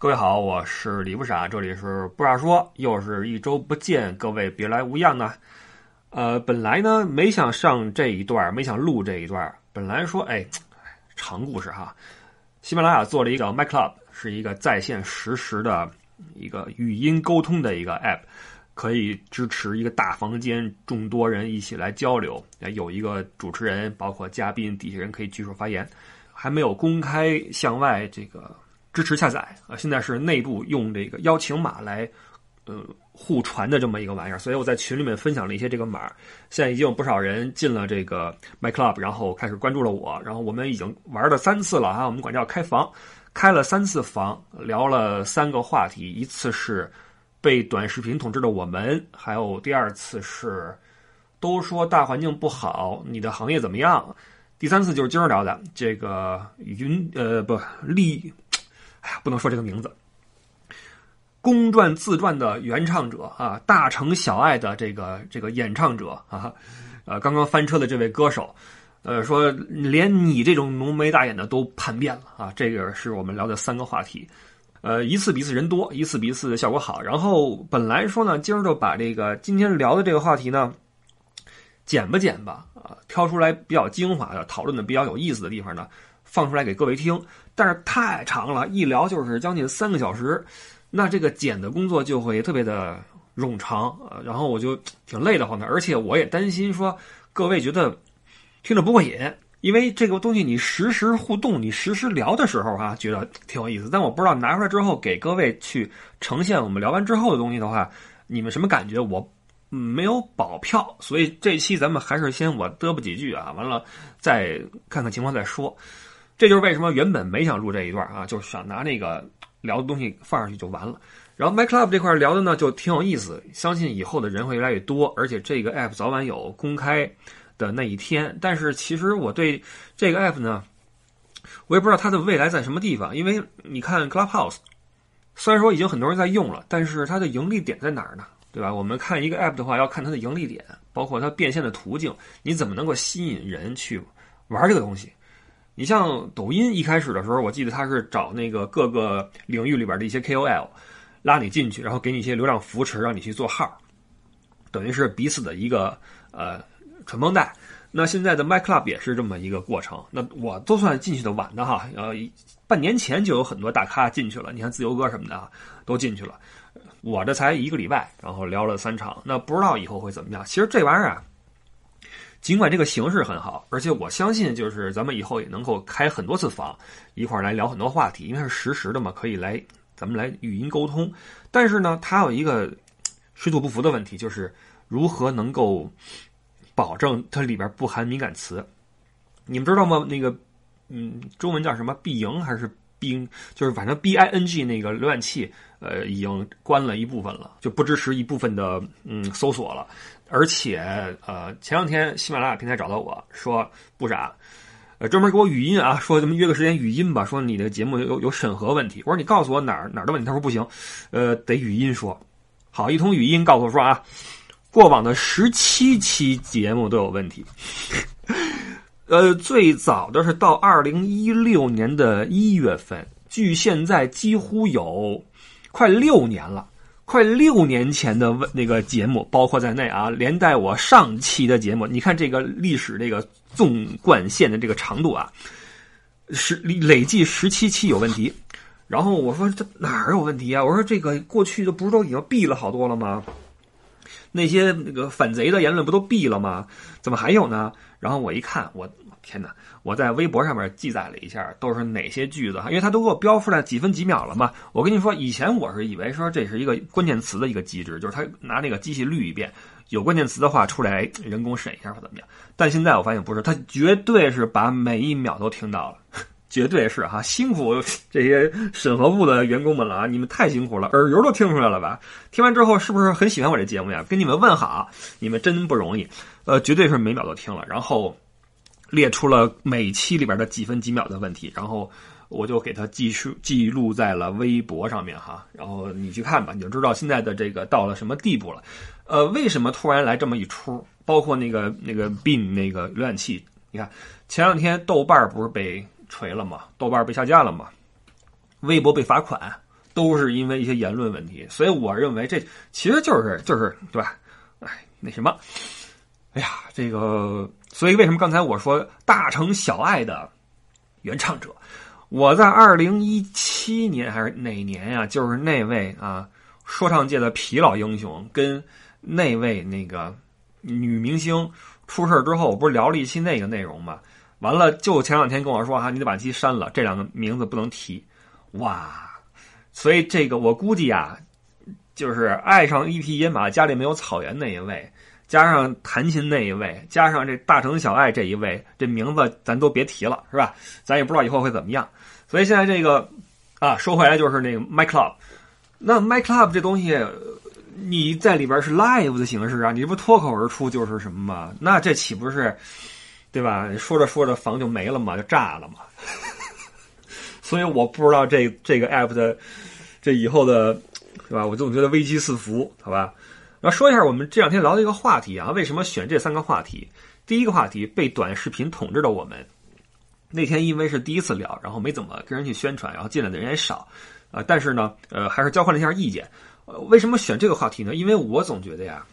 各位好，我是李不傻，这里是不傻说，又是一周不见，各位别来无恙呢。呃，本来呢没想上这一段，没想录这一段，本来说哎，长故事哈。喜马拉雅做了一个 My Club，是一个在线实时的一个语音沟通的一个 App，可以支持一个大房间众多人一起来交流，有一个主持人，包括嘉宾，底下人可以举手发言，还没有公开向外这个。支持下载啊！现在是内部用这个邀请码来，呃，互传的这么一个玩意儿，所以我在群里面分享了一些这个码。现在已经有不少人进了这个 My Club，然后开始关注了我。然后我们已经玩了三次了啊，我们管叫开房，开了三次房，聊了三个话题。一次是被短视频统治的我们，还有第二次是都说大环境不好，你的行业怎么样？第三次就是今儿聊的这个云呃不利。哎呀，不能说这个名字。公传自传的原唱者啊，大城小爱的这个这个演唱者啊，呃，刚刚翻车的这位歌手，呃，说连你这种浓眉大眼的都叛变了啊！这个是我们聊的三个话题，呃，一次比一次人多，一次比一次效果好。然后本来说呢，今儿就把这个今天聊的这个话题呢，剪吧剪吧啊，挑出来比较精华的、讨论的比较有意思的地方呢。放出来给各位听，但是太长了，一聊就是将近三个小时，那这个剪的工作就会特别的冗长啊，然后我就挺累的慌的，而且我也担心说各位觉得听着不过瘾，因为这个东西你实时互动，你实时聊的时候哈，觉得挺有意思，但我不知道拿出来之后给各位去呈现我们聊完之后的东西的话，你们什么感觉？我没有保票，所以这期咱们还是先我嘚啵几句啊，完了再看看情况再说。这就是为什么原本没想录这一段啊，就是想拿那个聊的东西放上去就完了。然后 My Club 这块聊的呢就挺有意思，相信以后的人会越来越多，而且这个 App 早晚有公开的那一天。但是其实我对这个 App 呢，我也不知道它的未来在什么地方，因为你看 Clubhouse，虽然说已经很多人在用了，但是它的盈利点在哪儿呢？对吧？我们看一个 App 的话，要看它的盈利点，包括它变现的途径，你怎么能够吸引人去玩这个东西？你像抖音一开始的时候，我记得他是找那个各个领域里边的一些 KOL，拉你进去，然后给你一些流量扶持，让你去做号，等于是彼此的一个呃传帮带。那现在的 My Club 也是这么一个过程。那我都算进去的晚的哈，呃，半年前就有很多大咖进去了，你看自由哥什么的，都进去了。我这才一个礼拜，然后聊了三场，那不知道以后会怎么样。其实这玩意儿啊。尽管这个形式很好，而且我相信，就是咱们以后也能够开很多次房，一块儿来聊很多话题，因为是实时的嘛，可以来咱们来语音沟通。但是呢，它有一个水土不服的问题，就是如何能够保证它里边不含敏感词？你们知道吗？那个，嗯，中文叫什么？必赢还是冰？就是反正 B I N G 那个浏览器，呃，已经关了一部分了，就不支持一部分的嗯搜索了。而且，呃，前两天喜马拉雅平台找到我说不傻，呃，专门给我语音啊，说咱们约个时间语音吧，说你的节目有有审核问题。我说你告诉我哪儿哪儿的问题，他说不行，呃，得语音说。好，一通语音告诉我说啊，过往的十七期节目都有问题。呃，最早的是到二零一六年的一月份，距现在几乎有快六年了。快六年前的问那个节目包括在内啊，连带我上期的节目，你看这个历史这个纵贯线的这个长度啊，是累计十七期有问题。然后我说这哪儿有问题啊？我说这个过去的不是都已经毙了好多了吗？那些那个反贼的言论不都毙了吗？怎么还有呢？然后我一看，我天哪！我在微博上面记载了一下，都是哪些句子哈，因为他都给我标出来几分几秒了嘛。我跟你说，以前我是以为说这是一个关键词的一个机制，就是他拿那个机器滤一遍，有关键词的话出来人工审一下或怎么样。但现在我发现不是，他绝对是把每一秒都听到了，绝对是哈，辛苦这些审核部的员工们了啊，你们太辛苦了，耳油都听出来了吧？听完之后是不是很喜欢我这节目呀？跟你们问好，你们真不容易，呃，绝对是每秒都听了，然后。列出了每期里边的几分几秒的问题，然后我就给他记述记录在了微博上面哈，然后你去看吧，你就知道现在的这个到了什么地步了。呃，为什么突然来这么一出？包括那个那个 bin 那个浏览器，你看前两天豆瓣不是被锤了嘛？豆瓣被下架了嘛？微博被罚款，都是因为一些言论问题。所以我认为这其实就是就是对吧？哎，那什么，哎呀，这个，所以为什么刚才我说大城小爱的原唱者，我在二零一七年还是哪年呀？就是那位啊，说唱界的皮老英雄跟那位那个女明星出事之后，我不是聊了一期那个内容吗？完了，就前两天跟我说哈，你得把期删了，这两个名字不能提。哇，所以这个我估计啊，就是爱上一匹野马，家里没有草原那一位，加上弹琴那一位，加上这大城小爱这一位，这名字咱都别提了，是吧？咱也不知道以后会怎么样。所以现在这个啊，说回来就是那个 My Club，那 My Club 这东西，你在里边是 live 的形式啊，你这不脱口而出就是什么吗？那这岂不是？对吧？说着说着房就没了嘛，就炸了嘛。所以我不知道这这个 app 的这以后的，对吧？我总觉得危机四伏，好吧？然后说一下我们这两天聊的一个话题啊，为什么选这三个话题？第一个话题被短视频统治的我们，那天因为是第一次聊，然后没怎么跟人去宣传，然后进来的人也少啊。但是呢，呃，还是交换了一下意见。为什么选这个话题呢？因为我总觉得呀。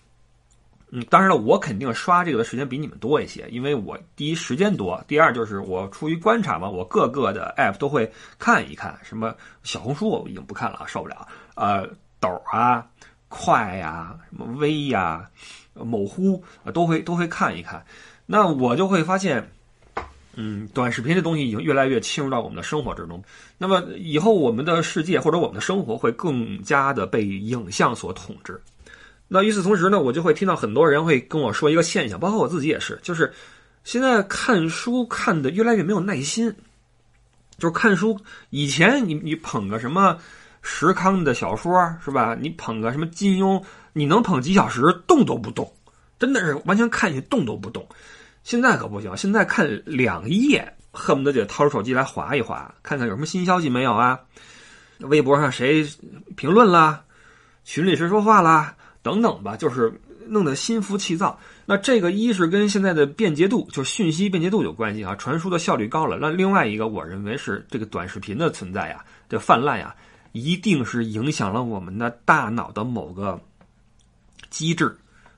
嗯，当然了，我肯定刷这个的时间比你们多一些，因为我第一时间多，第二就是我出于观察嘛，我各个的 app 都会看一看。什么小红书我已经不看了，受不了。呃，抖啊，快呀，什么微呀，某乎都会都会看一看。那我就会发现，嗯，短视频这东西已经越来越侵入到我们的生活之中。那么以后我们的世界或者我们的生活会更加的被影像所统治。那与此同时呢，我就会听到很多人会跟我说一个现象，包括我自己也是，就是现在看书看的越来越没有耐心。就是看书以前，你你捧个什么石康的小说是吧？你捧个什么金庸，你能捧几小时，动都不动，真的是完全看下去动都不动。现在可不行，现在看两页，恨不得就掏出手机来划一划，看看有什么新消息没有啊？微博上谁评论啦？群里谁说话啦？等等吧，就是弄得心浮气躁。那这个一是跟现在的便捷度，就是讯息便捷度有关系啊，传输的效率高了。那另外一个，我认为是这个短视频的存在呀，这泛滥呀，一定是影响了我们的大脑的某个机制。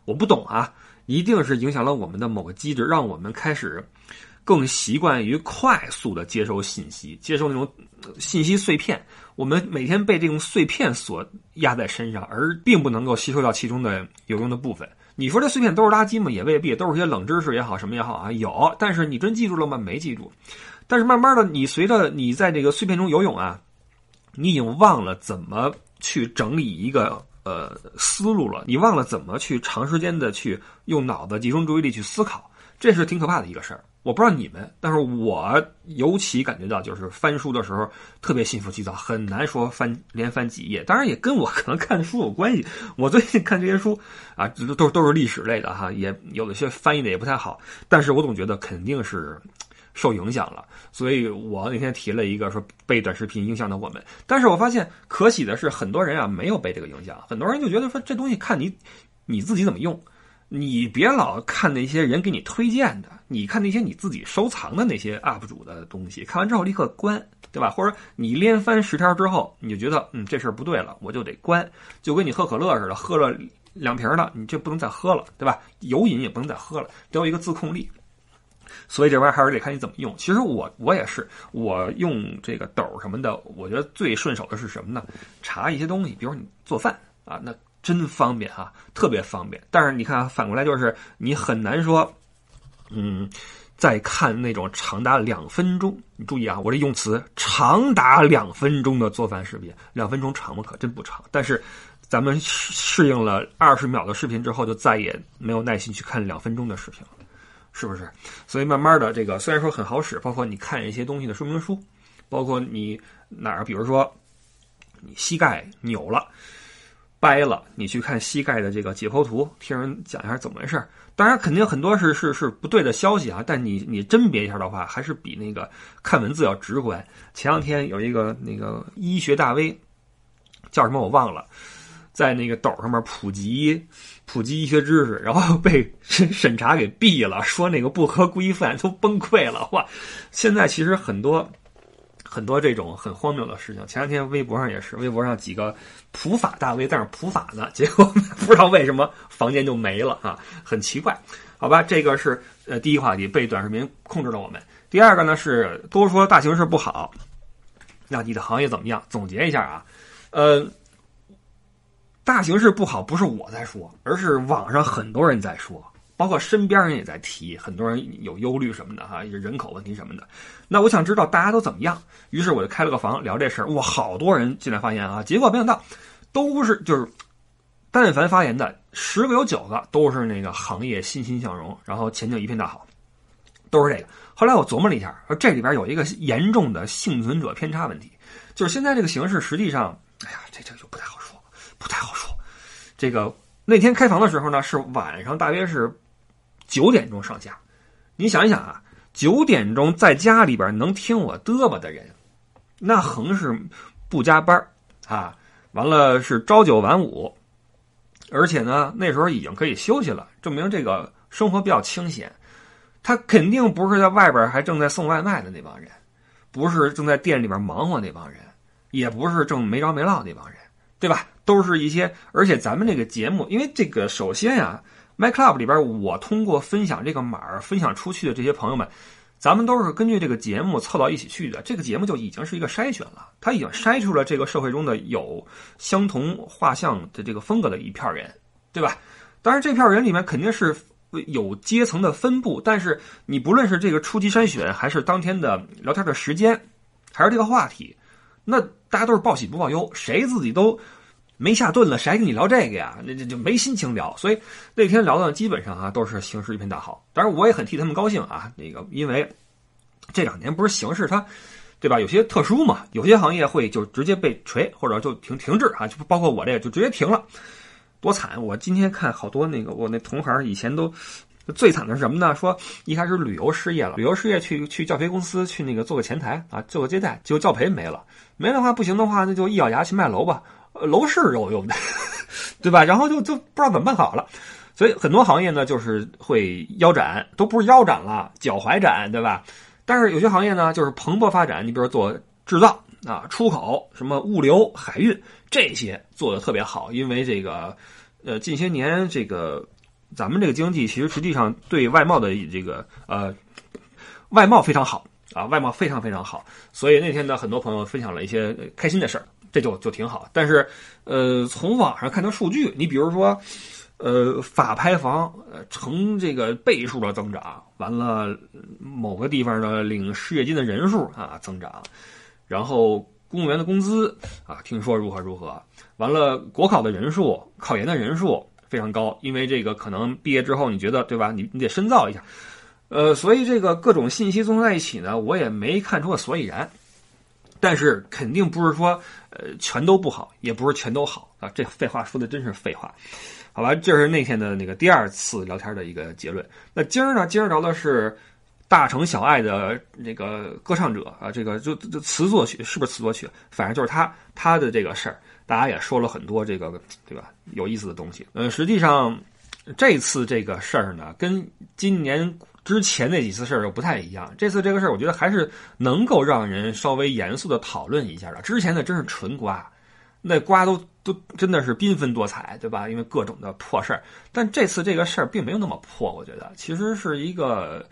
我不懂啊，一定是影响了我们的某个机制，让我们开始更习惯于快速的接收信息，接收那种信息碎片。我们每天被这种碎片所压在身上，而并不能够吸收到其中的有用的部分。你说这碎片都是垃圾吗？也未必，都是些冷知识也好，什么也好啊。有，但是你真记住了吗？没记住。但是慢慢的，你随着你在这个碎片中游泳啊，你已经忘了怎么去整理一个呃思路了，你忘了怎么去长时间的去用脑子集中注意力去思考，这是挺可怕的一个事儿。我不知道你们，但是我尤其感觉到，就是翻书的时候特别心浮气躁，很难说翻连翻几页。当然也跟我可能看的书有关系。我最近看这些书啊，都都都是历史类的哈，也有的些翻译的也不太好。但是我总觉得肯定是受影响了。所以我那天提了一个说被短视频影响的我们。但是我发现可喜的是，很多人啊没有被这个影响，很多人就觉得说这东西看你你自己怎么用。你别老看那些人给你推荐的，你看那些你自己收藏的那些 UP 主的东西，看完之后立刻关，对吧？或者你连翻十条之后，你就觉得嗯这事儿不对了，我就得关，就跟你喝可乐似的，喝了两瓶了，你就不能再喝了，对吧？有瘾也不能再喝了，得有一个自控力。所以这玩意儿还是得看你怎么用。其实我我也是，我用这个斗什么的，我觉得最顺手的是什么呢？查一些东西，比如你做饭啊，那。真方便啊，特别方便。但是你看啊，反过来就是你很难说，嗯，再看那种长达两分钟。你注意啊，我这用词长达两分钟的做饭视频，两分钟长吗？可真不长。但是咱们适应了二十秒的视频之后，就再也没有耐心去看两分钟的视频了，是不是？所以慢慢的，这个虽然说很好使，包括你看一些东西的说明书，包括你哪儿，比如说你膝盖扭了。掰了，你去看膝盖的这个解剖图，听人讲一下怎么回事当然，肯定很多是是是不对的消息啊。但你你甄别一下的话，还是比那个看文字要直观。前两天有一个那个医学大 V，叫什么我忘了，在那个抖上面普及普及医学知识，然后 被审审查给毙了，说那个不合规范，都崩溃了。哇！现在其实很多。很多这种很荒谬的事情。前两天微博上也是，微博上几个普法大 V 在那普法呢，结果不知道为什么房间就没了啊，很奇怪。好吧，这个是呃第一话题，被短视频控制了我们。第二个呢是都说大形势不好，那你的行业怎么样？总结一下啊，呃。大形势不好，不是我在说，而是网上很多人在说，包括身边人也在提，很多人有忧虑什么的哈，人口问题什么的。那我想知道大家都怎么样，于是我就开了个房聊这事儿。哇，好多人进来发言啊，结果没想到都是就是，但凡发言的十个有九个都是那个行业欣欣向荣，然后前景一片大好，都是这个。后来我琢磨了一下，说这里边有一个严重的幸存者偏差问题，就是现在这个形势实际上，哎呀，这这就不太好说。不太好说，这个那天开房的时候呢，是晚上，大约是九点钟上下。你想一想啊，九点钟在家里边能听我嘚吧的人，那横是不加班啊，完了是朝九晚五，而且呢，那时候已经可以休息了，证明这个生活比较清闲。他肯定不是在外边还正在送外卖的那帮人，不是正在店里边忙活那帮人，也不是正没着没落那帮人，对吧？都是一些，而且咱们这个节目，因为这个首先呀 My Club 里边，我通过分享这个码分享出去的这些朋友们，咱们都是根据这个节目凑到一起去的。这个节目就已经是一个筛选了，他已经筛出了这个社会中的有相同画像的这个风格的一片人，对吧？当然，这片人里面肯定是有阶层的分布，但是你不论是这个初级筛选，还是当天的聊天的时间，还是这个话题，那大家都是报喜不报忧，谁自己都。没下顿了，谁还跟你聊这个呀？那这就没心情聊。所以那天聊的基本上啊都是形势一片大好。当然我也很替他们高兴啊。那个因为这两年不是形势它，对吧？有些特殊嘛，有些行业会就直接被锤或者就停停滞啊，就包括我这个就直接停了，多惨！我今天看好多那个我那同行以前都最惨的是什么呢？说一开始旅游失业了，旅游失业去去教培公司去那个做个前台啊，做个接待，结果教培没了，没的话不行的话，那就一咬牙去卖楼吧。楼市有用的，对吧？然后就就不知道怎么办好了，所以很多行业呢就是会腰斩，都不是腰斩了，脚踝斩，对吧？但是有些行业呢就是蓬勃发展，你比如做制造啊、出口、什么物流、海运这些做的特别好，因为这个呃近些年这个咱们这个经济其实实际上对外贸的这个呃外贸非常好啊，外贸非常非常好，所以那天呢很多朋友分享了一些开心的事儿。这就就挺好，但是，呃，从网上看到数据，你比如说，呃，法拍房呃成这个倍数的增长，完了某个地方的领失业金的人数啊增长，然后公务员的工资啊听说如何如何，完了国考的人数、考研的人数非常高，因为这个可能毕业之后你觉得对吧？你你得深造一下，呃，所以这个各种信息综合在一起呢，我也没看出个所以然。但是肯定不是说，呃，全都不好，也不是全都好啊。这废话说的真是废话，好吧？这是那天的那个第二次聊天的一个结论。那今儿呢？今儿聊的是大城小爱的那个歌唱者啊，这个就就词作曲是不是词作曲？反正就是他他的这个事儿，大家也说了很多这个对吧？有意思的东西。呃，实际上这次这个事儿呢，跟今年。之前那几次事儿又不太一样，这次这个事儿，我觉得还是能够让人稍微严肃的讨论一下的。之前的真是纯瓜，那瓜都都真的是缤纷多彩，对吧？因为各种的破事儿。但这次这个事儿并没有那么破，我觉得其实是一个，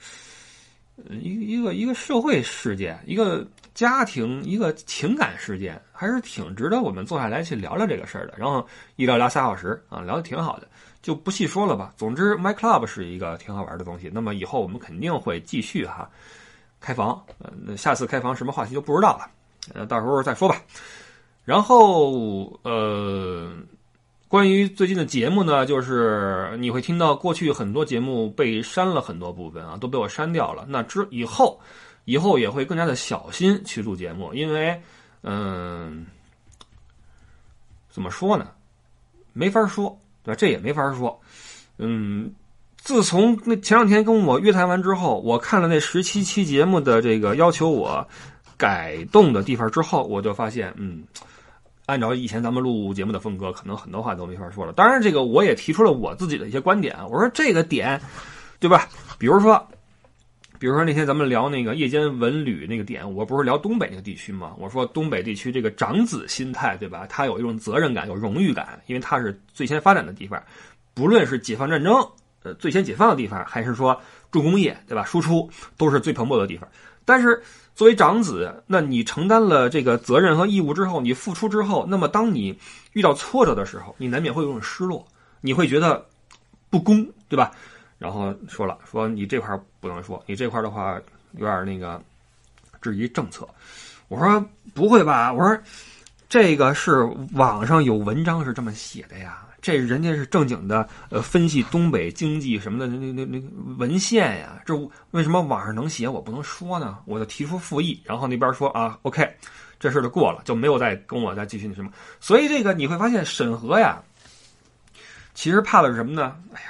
一一个一个社会事件，一个家庭，一个情感事件，还是挺值得我们坐下来去聊聊这个事儿的。然后一聊聊仨小时啊，聊的挺好的。就不细说了吧。总之，My Club 是一个挺好玩的东西。那么以后我们肯定会继续哈开房。呃，那下次开房什么话题就不知道了，呃，到时候再说吧。然后呃，关于最近的节目呢，就是你会听到过去很多节目被删了很多部分啊，都被我删掉了。那之以后，以后也会更加的小心去录节目，因为嗯，怎么说呢？没法说。那这也没法说，嗯，自从那前两天跟我约谈完之后，我看了那十七期节目的这个要求我改动的地方之后，我就发现，嗯，按照以前咱们录节目的风格，可能很多话都没法说了。当然，这个我也提出了我自己的一些观点，我说这个点，对吧？比如说比如说那天咱们聊那个夜间文旅那个点，我不是聊东北那个地区吗？我说东北地区这个长子心态，对吧？他有一种责任感，有荣誉感，因为他是最先发展的地方，不论是解放战争，呃，最先解放的地方，还是说重工业，对吧？输出都是最蓬勃的地方。但是作为长子，那你承担了这个责任和义务之后，你付出之后，那么当你遇到挫折的时候，你难免会有种失落，你会觉得不公，对吧？然后说了，说你这块不能说，你这块的话有点那个质疑政策。我说不会吧？我说这个是网上有文章是这么写的呀，这人家是正经的呃分析东北经济什么的那那那那文献呀，这为什么网上能写我不能说呢？我就提出复议，然后那边说啊，OK，这事就过了，就没有再跟我再继续那什么。所以这个你会发现审核呀，其实怕的是什么呢？哎呀。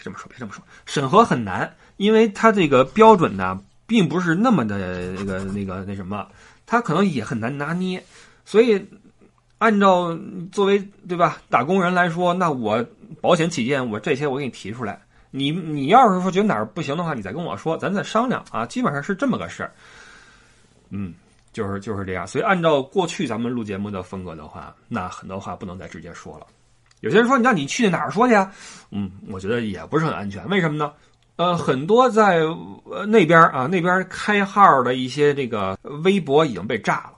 别这么说，别这么说，审核很难，因为它这个标准呢，并不是那么的那个那个那什么，它可能也很难拿捏。所以，按照作为对吧打工人来说，那我保险起见，我这些我给你提出来。你你要是说觉得哪儿不行的话，你再跟我说，咱再商量啊。基本上是这么个事儿。嗯，就是就是这样。所以，按照过去咱们录节目的风格的话，那很多话不能再直接说了。有些人说，你让你去哪说去啊？嗯，我觉得也不是很安全。为什么呢？呃，很多在呃那边啊，那边开号的一些这个微博已经被炸了，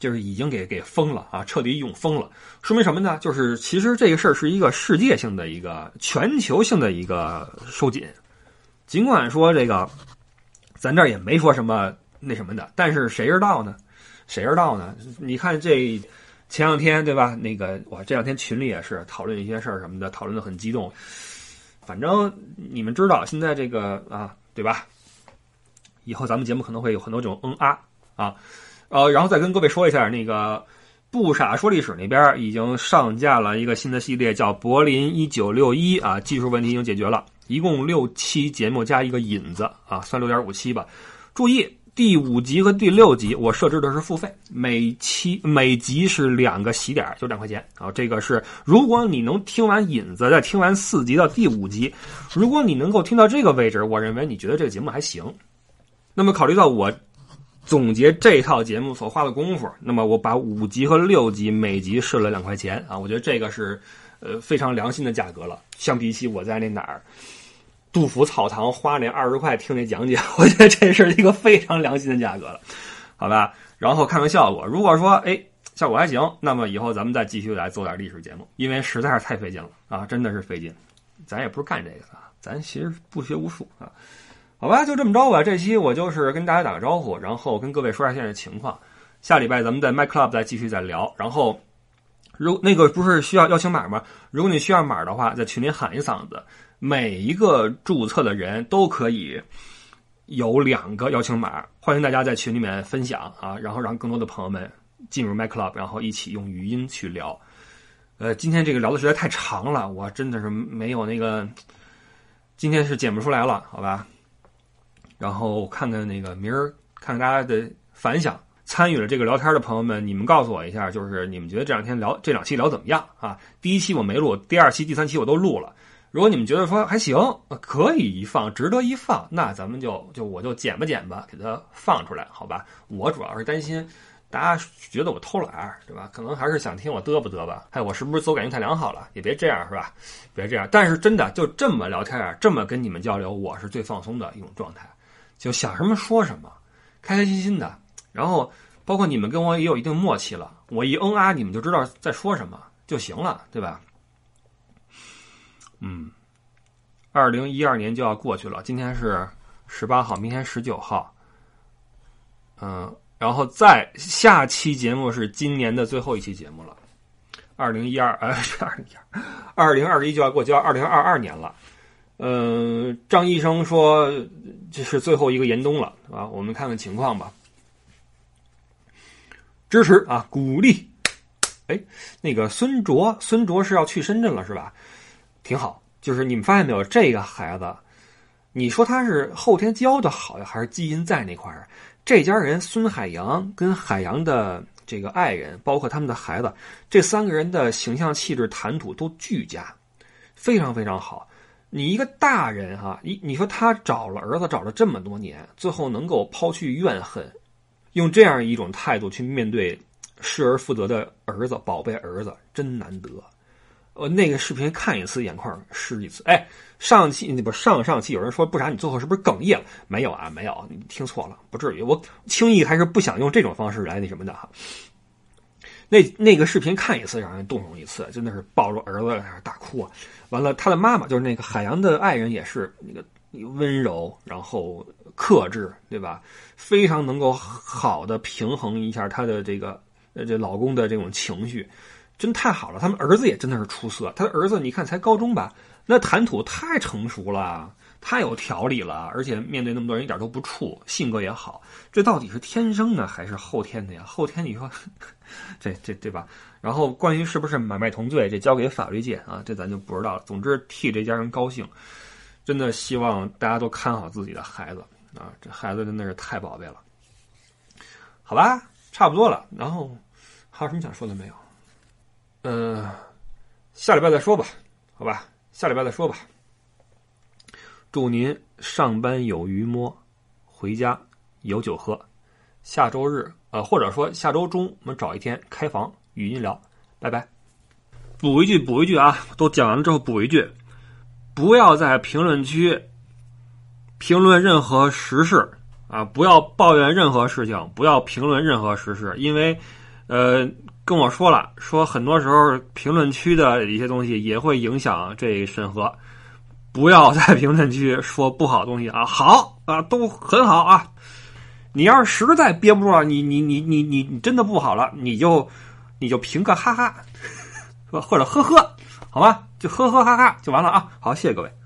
就是已经给给封了啊，彻底永封了。说明什么呢？就是其实这个事儿是一个世界性的一个全球性的一个收紧。尽管说这个，咱这儿也没说什么那什么的，但是谁知道呢？谁知道呢？你看这。前两天对吧？那个我这两天群里也是讨论一些事儿什么的，讨论的很激动。反正你们知道，现在这个啊，对吧？以后咱们节目可能会有很多种嗯啊啊，呃，然后再跟各位说一下，那个不傻说历史那边已经上架了一个新的系列，叫柏林一九六一啊，技术问题已经解决了，一共六期节目加一个引子啊，算六点五期吧。注意。第五集和第六集，我设置的是付费，每期每集是两个喜点，就两块钱啊。这个是如果你能听完引子，再听完四集到第五集，如果你能够听到这个位置，我认为你觉得这个节目还行。那么考虑到我总结这套节目所花的功夫，那么我把五集和六集每集设了两块钱啊。我觉得这个是呃非常良心的价格了，相比起我在那哪儿。杜甫草堂花那二十块听那讲解，我觉得这是一个非常良心的价格了，好吧？然后看看效果，如果说哎效果还行，那么以后咱们再继续来做点历史节目，因为实在是太费劲了啊，真的是费劲。咱也不是干这个的，咱其实不学无术啊，好吧？就这么着吧。这期我就是跟大家打个招呼，然后跟各位说一下现在的情况。下礼拜咱们在 My Club 再继续再聊。然后如那个不是需要邀请码吗？如果你需要码的话，在群里喊一嗓子。每一个注册的人都可以有两个邀请码，欢迎大家在群里面分享啊，然后让更多的朋友们进入 My Club，然后一起用语音去聊。呃，今天这个聊的实在太长了，我真的是没有那个，今天是剪不出来了，好吧？然后看看那个明儿，看看大家的反响。参与了这个聊天的朋友们，你们告诉我一下，就是你们觉得这两天聊这两期聊怎么样啊？第一期我没录，第二期、第三期我都录了。如果你们觉得说还行，可以一放，值得一放，那咱们就就我就剪吧剪吧，给它放出来，好吧？我主要是担心大家觉得我偷懒，对吧？可能还是想听我嘚吧嘚吧，哎，我是不是自我感觉太良好了？也别这样，是吧？别这样。但是真的就这么聊天啊，这么跟你们交流，我是最放松的一种状态，就想什么说什么，开开心心的。然后包括你们跟我也有一定默契了，我一嗯啊，你们就知道在说什么就行了，对吧？嗯，二零一二年就要过去了，今天是十八号，明天十九号。嗯，然后再下期节目是今年的最后一期节目了，二零一二，呃，二零一二，二零二一就要过，就要二零二二年了。嗯，张医生说这是最后一个严冬了，啊，我们看看情况吧。支持啊，鼓励。哎，那个孙卓，孙卓是要去深圳了，是吧？挺好，就是你们发现没有，这个孩子，你说他是后天教的好呀，还是基因在那块儿？这家人孙海洋跟海洋的这个爱人，包括他们的孩子，这三个人的形象、气质、谈吐都俱佳，非常非常好。你一个大人哈，你你说他找了儿子找了这么多年，最后能够抛去怨恨，用这样一种态度去面对失而复得的儿子，宝贝儿子，真难得。呃，那个视频看一次眼眶湿一次。哎，上期不上上期有人说不啥，你最后是不是哽咽了？没有啊，没有，你听错了，不至于。我轻易还是不想用这种方式来那什么的哈。那那个视频看一次让人动容一次，真的是抱着儿子在那大哭啊！完了，他的妈妈就是那个海洋的爱人，也是那个温柔，然后克制，对吧？非常能够好的平衡一下他的这个呃这老公的这种情绪，真太好了。他们儿子也真的是出色，他的儿子你看才高中吧，那谈吐太成熟了。太有条理了，而且面对那么多人一点都不怵，性格也好。这到底是天生的还是后天的呀？后天你说，这这对吧？然后关于是不是买卖同罪，这交给法律界啊，这咱就不知道了。总之替这家人高兴，真的希望大家都看好自己的孩子啊，这孩子真的是太宝贝了。好吧，差不多了。然后还有什么想说的没有？嗯，下礼拜再说吧。好吧，下礼拜再说吧。祝您上班有鱼摸，回家有酒喝。下周日，呃，或者说下周中，我们找一天开房语音聊。拜拜。补一句，补一句啊！都讲完了之后补一句，不要在评论区评论任何时事啊！不要抱怨任何事情，不要评论任何时事，因为，呃，跟我说了，说很多时候评论区的一些东西也会影响这审核。不要在评论区说不好东西啊！好啊，都很好啊。你要是实在憋不住了，你你你你你你真的不好了，你就你就评个哈哈，或者呵呵，好吧，就呵呵哈哈就完了啊。好，谢谢各位。